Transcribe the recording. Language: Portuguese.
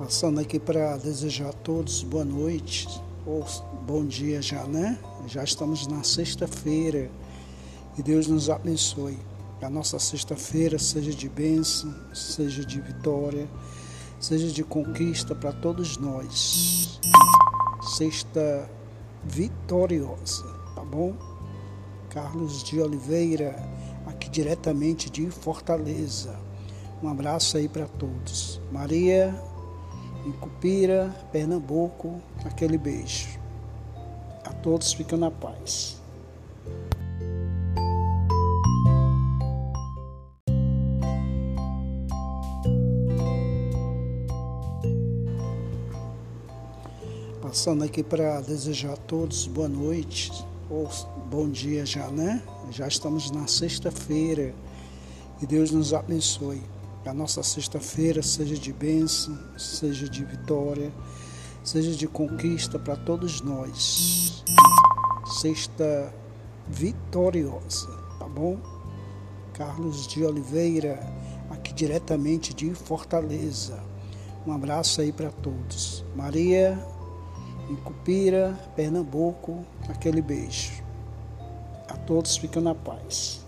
Passando aqui para desejar a todos boa noite ou bom dia já, né? Já estamos na sexta-feira e Deus nos abençoe. Que a nossa sexta-feira seja de bênção, seja de vitória, seja de conquista para todos nós. Sexta vitoriosa, tá bom? Carlos de Oliveira, aqui diretamente de Fortaleza. Um abraço aí para todos. Maria em Cupira, Pernambuco, aquele beijo. A todos ficam na paz. Passando aqui para desejar a todos boa noite ou bom dia já, né? Já estamos na sexta-feira e Deus nos abençoe. A nossa sexta-feira seja de bênção, seja de vitória, seja de conquista para todos nós. Sexta vitoriosa, tá bom? Carlos de Oliveira, aqui diretamente de Fortaleza. Um abraço aí para todos. Maria, em Cupira, Pernambuco, aquele beijo. A todos ficam na paz.